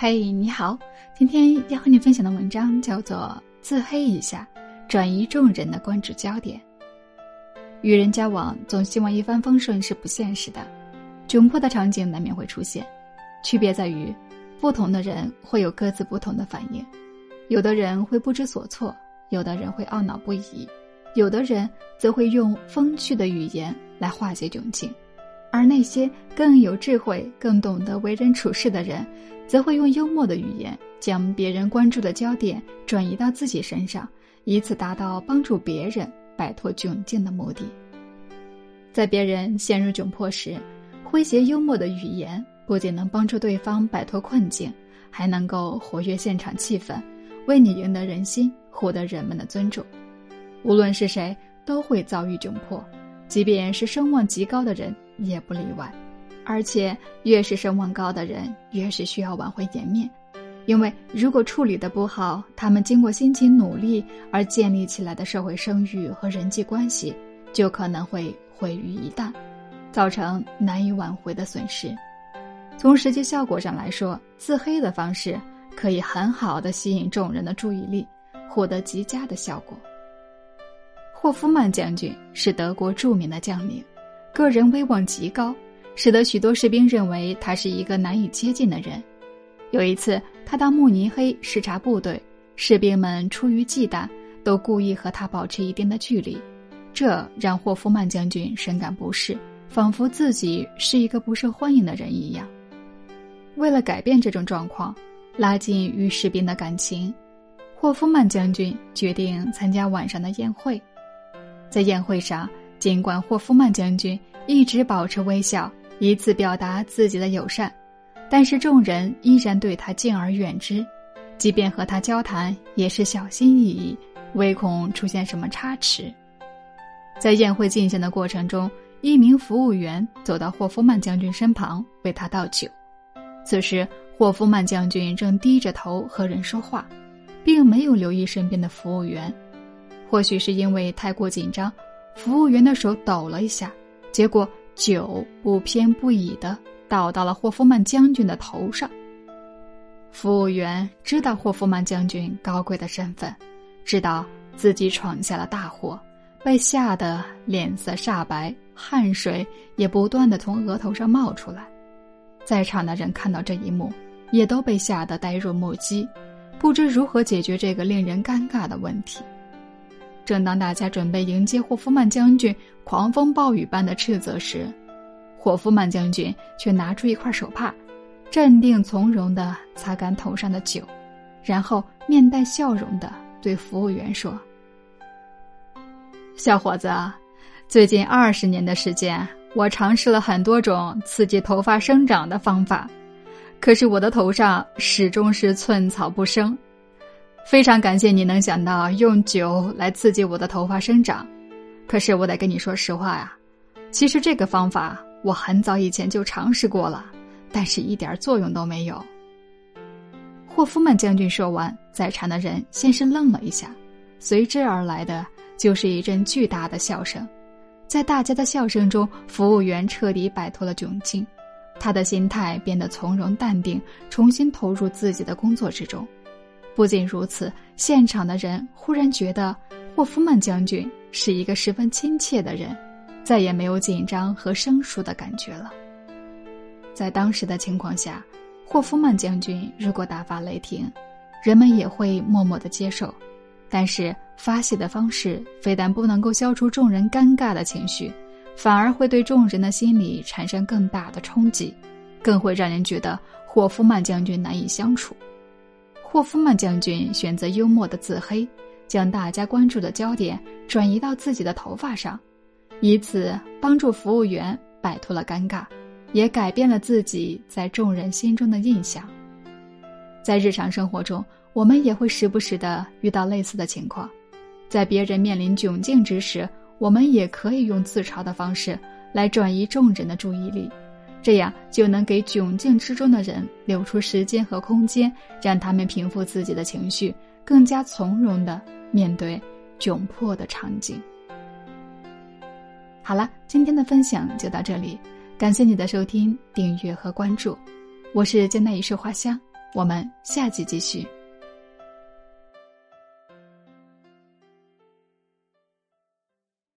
嘿，你好，今天要和你分享的文章叫做《自黑一下，转移众人的关注焦点》。与人交往，总希望一帆风顺是不现实的，窘迫的场景难免会出现。区别在于，不同的人会有各自不同的反应，有的人会不知所措，有的人会懊恼不已，有的人则会用风趣的语言来化解窘境。而那些更有智慧、更懂得为人处事的人，则会用幽默的语言将别人关注的焦点转移到自己身上，以此达到帮助别人摆脱窘境的目的。在别人陷入窘迫时，诙谐幽默的语言不仅能帮助对方摆脱困境，还能够活跃现场气氛，为你赢得人心，获得人们的尊重。无论是谁，都会遭遇窘迫，即便是声望极高的人。也不例外，而且越是声望高的人，越是需要挽回颜面，因为如果处理的不好，他们经过辛勤努力而建立起来的社会声誉和人际关系，就可能会毁于一旦，造成难以挽回的损失。从实际效果上来说，自黑的方式可以很好的吸引众人的注意力，获得极佳的效果。霍夫曼将军是德国著名的将领。个人威望极高，使得许多士兵认为他是一个难以接近的人。有一次，他到慕尼黑视察部队，士兵们出于忌惮，都故意和他保持一定的距离，这让霍夫曼将军深感不适，仿佛自己是一个不受欢迎的人一样。为了改变这种状况，拉近与士兵的感情，霍夫曼将军决定参加晚上的宴会，在宴会上。尽管霍夫曼将军一直保持微笑，以此表达自己的友善，但是众人依然对他敬而远之，即便和他交谈也是小心翼翼，唯恐出现什么差池。在宴会进行的过程中，一名服务员走到霍夫曼将军身旁为他倒酒，此时霍夫曼将军正低着头和人说话，并没有留意身边的服务员，或许是因为太过紧张。服务员的手抖了一下，结果酒不偏不倚的倒到了霍夫曼将军的头上。服务员知道霍夫曼将军高贵的身份，知道自己闯下了大祸，被吓得脸色煞白，汗水也不断的从额头上冒出来。在场的人看到这一幕，也都被吓得呆若木鸡，不知如何解决这个令人尴尬的问题。正当大家准备迎接霍夫曼将军狂风暴雨般的斥责时，霍夫曼将军却拿出一块手帕，镇定从容地擦干头上的酒，然后面带笑容地对服务员说：“小伙子，最近二十年的时间，我尝试了很多种刺激头发生长的方法，可是我的头上始终是寸草不生。”非常感谢你能想到用酒来刺激我的头发生长，可是我得跟你说实话呀，其实这个方法我很早以前就尝试过了，但是一点作用都没有。霍夫曼将军说完，在场的人先是愣了一下，随之而来的就是一阵巨大的笑声，在大家的笑声中，服务员彻底摆脱了窘境，他的心态变得从容淡定，重新投入自己的工作之中。不仅如此，现场的人忽然觉得霍夫曼将军是一个十分亲切的人，再也没有紧张和生疏的感觉了。在当时的情况下，霍夫曼将军如果大发雷霆，人们也会默默的接受；但是发泄的方式非但不能够消除众人尴尬的情绪，反而会对众人的心理产生更大的冲击，更会让人觉得霍夫曼将军难以相处。霍夫曼将军选择幽默的自黑，将大家关注的焦点转移到自己的头发上，以此帮助服务员摆脱了尴尬，也改变了自己在众人心中的印象。在日常生活中，我们也会时不时的遇到类似的情况，在别人面临窘境之时，我们也可以用自嘲的方式来转移众人的注意力。这样就能给窘境之中的人留出时间和空间，让他们平复自己的情绪，更加从容的面对窘迫的场景。好了，今天的分享就到这里，感谢你的收听、订阅和关注，我是江南一树花香，我们下集继续。